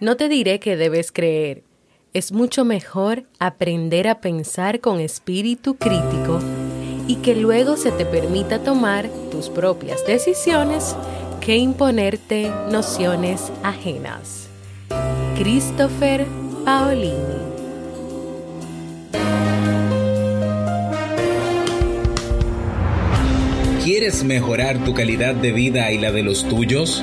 No te diré que debes creer. Es mucho mejor aprender a pensar con espíritu crítico y que luego se te permita tomar tus propias decisiones que imponerte nociones ajenas. Christopher Paolini ¿Quieres mejorar tu calidad de vida y la de los tuyos?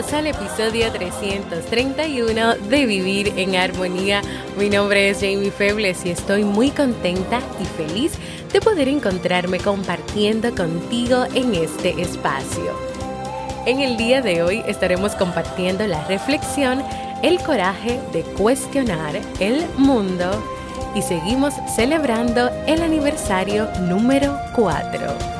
Bienvenidos al episodio 331 de Vivir en Armonía. Mi nombre es Jamie Febles y estoy muy contenta y feliz de poder encontrarme compartiendo contigo en este espacio. En el día de hoy estaremos compartiendo la reflexión, el coraje de cuestionar el mundo y seguimos celebrando el aniversario número 4.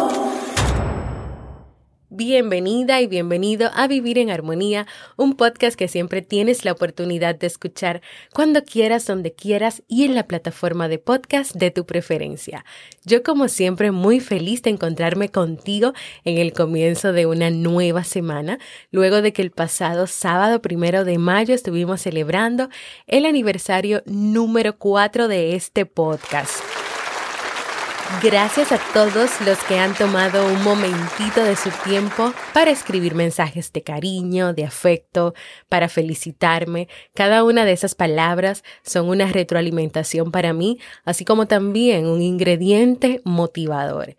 Bienvenida y bienvenido a Vivir en Armonía, un podcast que siempre tienes la oportunidad de escuchar cuando quieras, donde quieras y en la plataforma de podcast de tu preferencia. Yo como siempre muy feliz de encontrarme contigo en el comienzo de una nueva semana, luego de que el pasado sábado primero de mayo estuvimos celebrando el aniversario número 4 de este podcast. Gracias a todos los que han tomado un momentito de su tiempo para escribir mensajes de cariño, de afecto, para felicitarme. Cada una de esas palabras son una retroalimentación para mí, así como también un ingrediente motivador.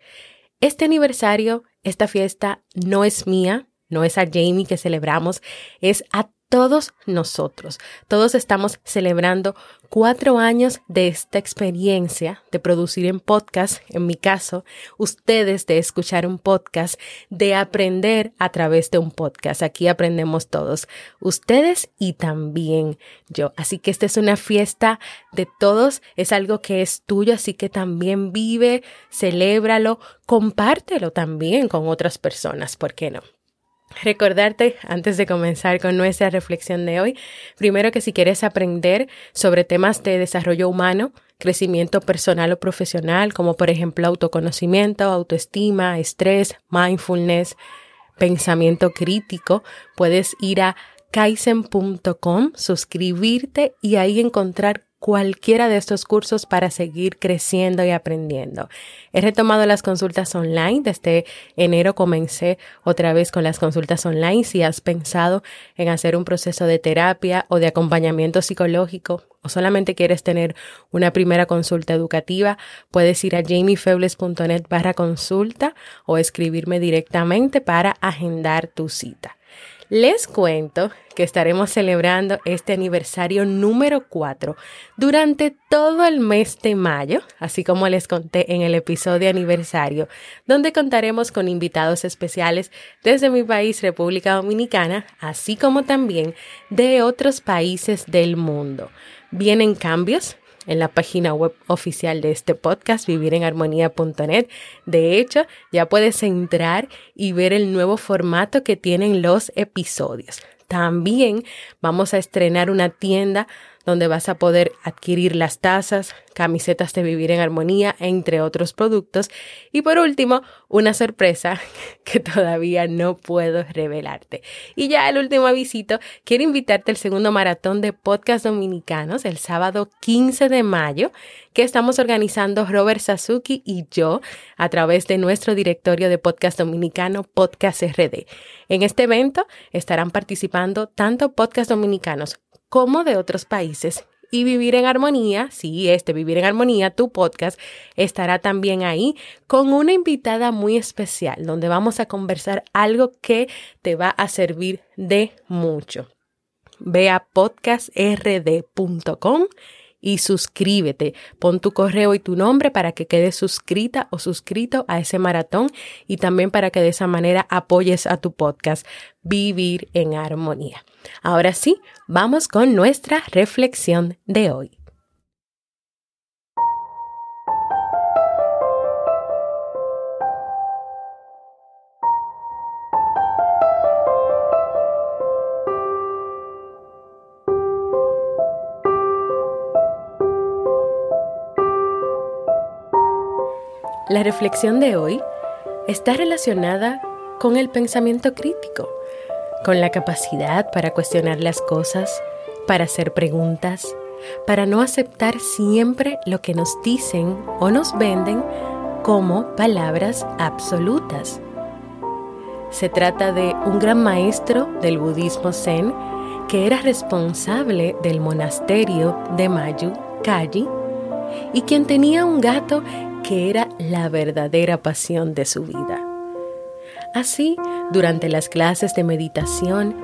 Este aniversario, esta fiesta no es mía, no es a Jamie que celebramos, es a todos nosotros. Todos estamos celebrando cuatro años de esta experiencia de producir en podcast, en mi caso, ustedes de escuchar un podcast, de aprender a través de un podcast. Aquí aprendemos todos, ustedes y también yo. Así que esta es una fiesta de todos, es algo que es tuyo, así que también vive, celébralo, compártelo también con otras personas, ¿por qué no? Recordarte, antes de comenzar con nuestra reflexión de hoy, primero que si quieres aprender sobre temas de desarrollo humano, crecimiento personal o profesional, como por ejemplo autoconocimiento, autoestima, estrés, mindfulness, pensamiento crítico, puedes ir a kaizen.com, suscribirte y ahí encontrar cualquiera de estos cursos para seguir creciendo y aprendiendo. He retomado las consultas online. Desde enero comencé otra vez con las consultas online. Si has pensado en hacer un proceso de terapia o de acompañamiento psicológico o solamente quieres tener una primera consulta educativa, puedes ir a jamiefebles.net barra consulta o escribirme directamente para agendar tu cita. Les cuento que estaremos celebrando este aniversario número 4 durante todo el mes de mayo, así como les conté en el episodio aniversario, donde contaremos con invitados especiales desde mi país, República Dominicana, así como también de otros países del mundo. Vienen cambios, en la página web oficial de este podcast, vivirenarmonía.net. De hecho, ya puedes entrar y ver el nuevo formato que tienen los episodios. También vamos a estrenar una tienda donde vas a poder adquirir las tazas, camisetas de Vivir en Armonía, entre otros productos. Y por último, una sorpresa que todavía no puedo revelarte. Y ya el último avisito, quiero invitarte al segundo maratón de podcast dominicanos el sábado 15 de mayo que estamos organizando Robert Sasuki y yo a través de nuestro directorio de podcast dominicano Podcast RD. En este evento estarán participando tanto podcast dominicanos como de otros países y Vivir en Armonía, sí, este Vivir en Armonía, tu podcast, estará también ahí con una invitada muy especial, donde vamos a conversar algo que te va a servir de mucho. Ve a podcastrd.com y suscríbete. Pon tu correo y tu nombre para que quedes suscrita o suscrito a ese maratón y también para que de esa manera apoyes a tu podcast Vivir en Armonía. Ahora sí, vamos con nuestra reflexión de hoy. La reflexión de hoy está relacionada con el pensamiento crítico, con la capacidad para cuestionar las cosas, para hacer preguntas, para no aceptar siempre lo que nos dicen o nos venden como palabras absolutas. Se trata de un gran maestro del budismo zen que era responsable del monasterio de Mayu, Kaji, y quien tenía un gato que era la verdadera pasión de su vida. Así, durante las clases de meditación,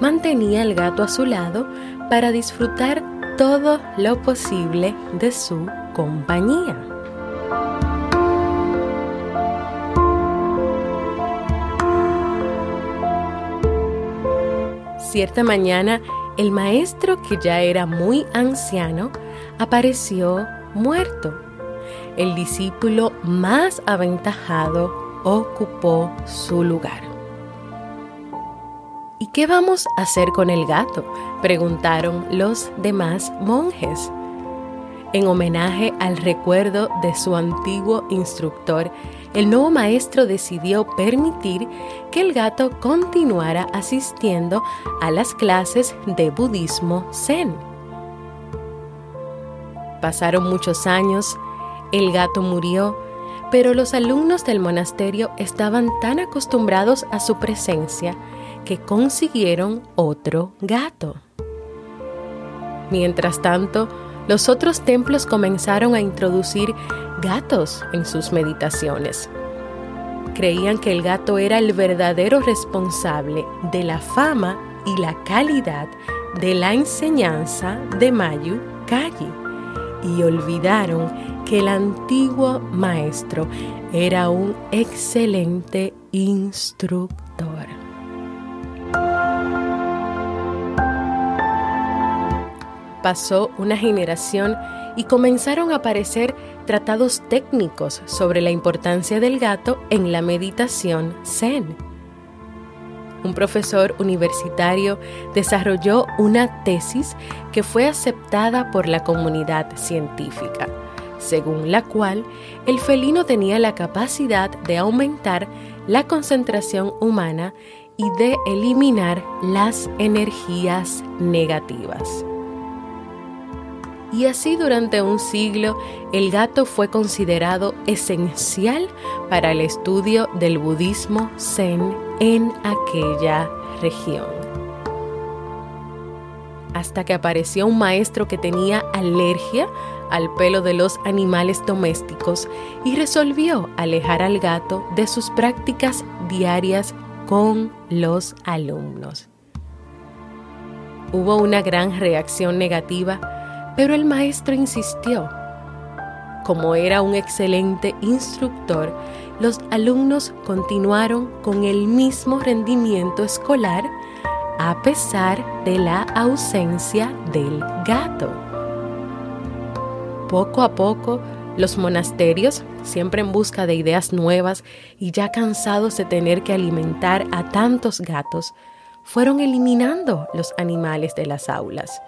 mantenía el gato a su lado para disfrutar todo lo posible de su compañía. Cierta mañana, el maestro, que ya era muy anciano, apareció muerto el discípulo más aventajado ocupó su lugar. ¿Y qué vamos a hacer con el gato? preguntaron los demás monjes. En homenaje al recuerdo de su antiguo instructor, el nuevo maestro decidió permitir que el gato continuara asistiendo a las clases de budismo zen. Pasaron muchos años el gato murió, pero los alumnos del monasterio estaban tan acostumbrados a su presencia que consiguieron otro gato. Mientras tanto, los otros templos comenzaron a introducir gatos en sus meditaciones. Creían que el gato era el verdadero responsable de la fama y la calidad de la enseñanza de Mayu Kaji y olvidaron que el antiguo maestro era un excelente instructor. Pasó una generación y comenzaron a aparecer tratados técnicos sobre la importancia del gato en la meditación zen. Un profesor universitario desarrolló una tesis que fue aceptada por la comunidad científica según la cual el felino tenía la capacidad de aumentar la concentración humana y de eliminar las energías negativas. Y así durante un siglo el gato fue considerado esencial para el estudio del budismo zen en aquella región. Hasta que apareció un maestro que tenía alergia al pelo de los animales domésticos y resolvió alejar al gato de sus prácticas diarias con los alumnos. Hubo una gran reacción negativa, pero el maestro insistió. Como era un excelente instructor, los alumnos continuaron con el mismo rendimiento escolar a pesar de la ausencia del gato. Poco a poco, los monasterios, siempre en busca de ideas nuevas y ya cansados de tener que alimentar a tantos gatos, fueron eliminando los animales de las aulas.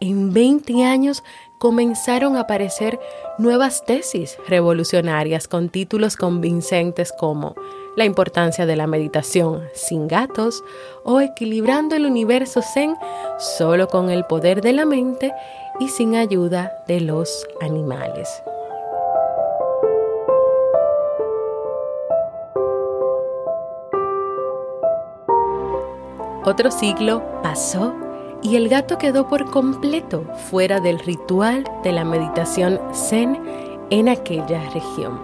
En 20 años comenzaron a aparecer nuevas tesis revolucionarias con títulos convincentes como La importancia de la meditación sin gatos o Equilibrando el universo zen solo con el poder de la mente y sin ayuda de los animales. Otro siglo pasó y el gato quedó por completo fuera del ritual de la meditación zen en aquella región.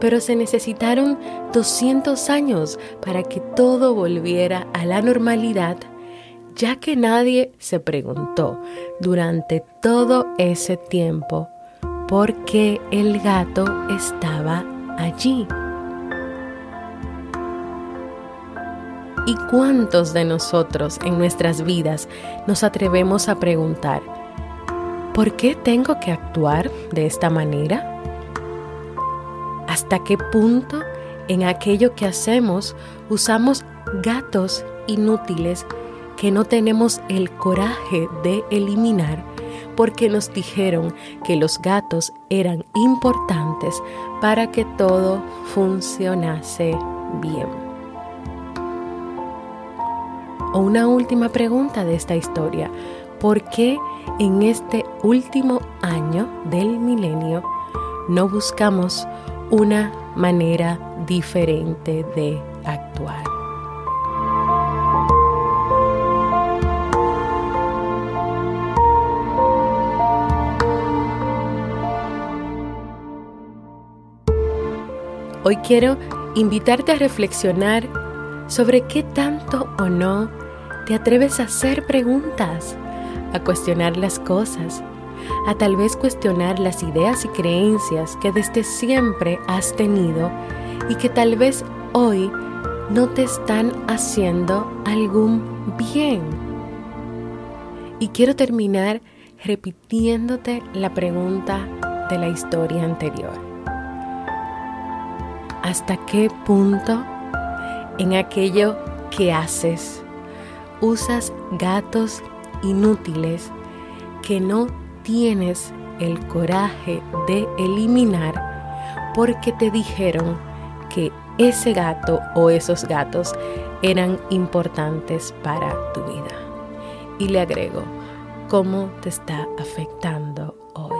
Pero se necesitaron 200 años para que todo volviera a la normalidad, ya que nadie se preguntó durante todo ese tiempo por qué el gato estaba allí. ¿Y cuántos de nosotros en nuestras vidas nos atrevemos a preguntar, ¿por qué tengo que actuar de esta manera? ¿Hasta qué punto en aquello que hacemos usamos gatos inútiles que no tenemos el coraje de eliminar porque nos dijeron que los gatos eran importantes para que todo funcionase bien? O una última pregunta de esta historia. ¿Por qué en este último año del milenio no buscamos una manera diferente de actuar? Hoy quiero invitarte a reflexionar sobre qué tanto o no te atreves a hacer preguntas, a cuestionar las cosas, a tal vez cuestionar las ideas y creencias que desde siempre has tenido y que tal vez hoy no te están haciendo algún bien. Y quiero terminar repitiéndote la pregunta de la historia anterior. ¿Hasta qué punto en aquello que haces. Usas gatos inútiles que no tienes el coraje de eliminar porque te dijeron que ese gato o esos gatos eran importantes para tu vida. Y le agrego, ¿cómo te está afectando hoy?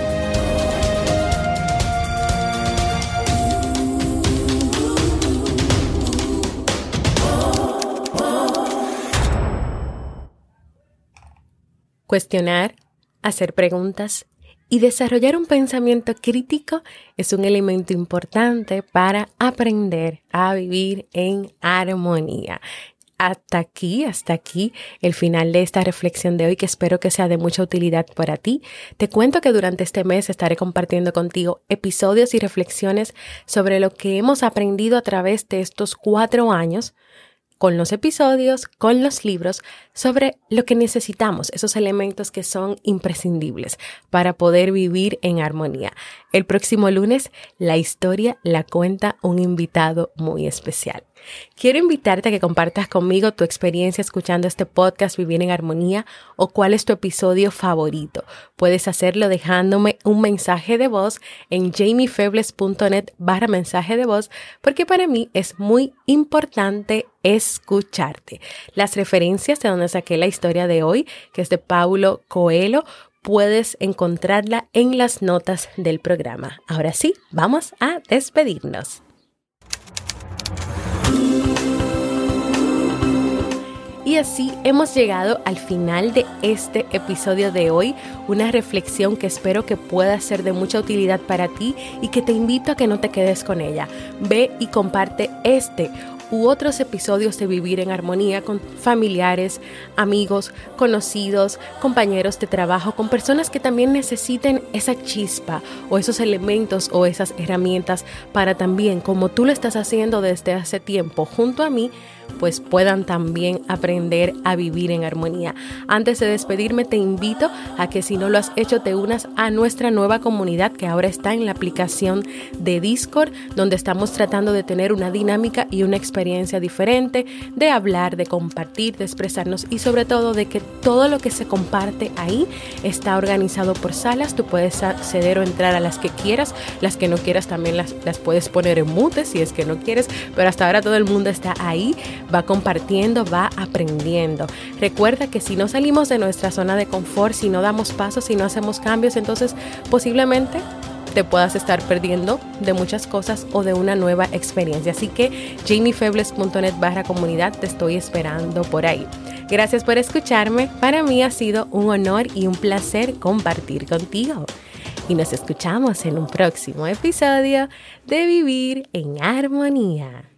Cuestionar, hacer preguntas y desarrollar un pensamiento crítico es un elemento importante para aprender a vivir en armonía. Hasta aquí, hasta aquí el final de esta reflexión de hoy que espero que sea de mucha utilidad para ti. Te cuento que durante este mes estaré compartiendo contigo episodios y reflexiones sobre lo que hemos aprendido a través de estos cuatro años con los episodios, con los libros, sobre lo que necesitamos, esos elementos que son imprescindibles para poder vivir en armonía. El próximo lunes, la historia la cuenta un invitado muy especial. Quiero invitarte a que compartas conmigo tu experiencia escuchando este podcast Vivir en Armonía o cuál es tu episodio favorito. Puedes hacerlo dejándome un mensaje de voz en jamiefebles.net barra mensaje de voz porque para mí es muy importante escucharte. Las referencias de donde saqué la historia de hoy, que es de Paulo Coelho, puedes encontrarla en las notas del programa. Ahora sí, vamos a despedirnos. Y así hemos llegado al final de este episodio de hoy, una reflexión que espero que pueda ser de mucha utilidad para ti y que te invito a que no te quedes con ella. Ve y comparte este u otros episodios de Vivir en Armonía con familiares, amigos, conocidos, compañeros de trabajo, con personas que también necesiten esa chispa o esos elementos o esas herramientas para también, como tú lo estás haciendo desde hace tiempo junto a mí, pues puedan también aprender a vivir en armonía. Antes de despedirme te invito a que si no lo has hecho te unas a nuestra nueva comunidad que ahora está en la aplicación de Discord, donde estamos tratando de tener una dinámica y una experiencia diferente, de hablar, de compartir, de expresarnos y sobre todo de que todo lo que se comparte ahí está organizado por salas. Tú puedes acceder o entrar a las que quieras, las que no quieras también las, las puedes poner en mute si es que no quieres, pero hasta ahora todo el mundo está ahí va compartiendo, va aprendiendo. Recuerda que si no salimos de nuestra zona de confort, si no damos pasos, si no hacemos cambios, entonces posiblemente te puedas estar perdiendo de muchas cosas o de una nueva experiencia. Así que jamiefebles.net barra comunidad te estoy esperando por ahí. Gracias por escucharme. Para mí ha sido un honor y un placer compartir contigo. Y nos escuchamos en un próximo episodio de Vivir en Armonía.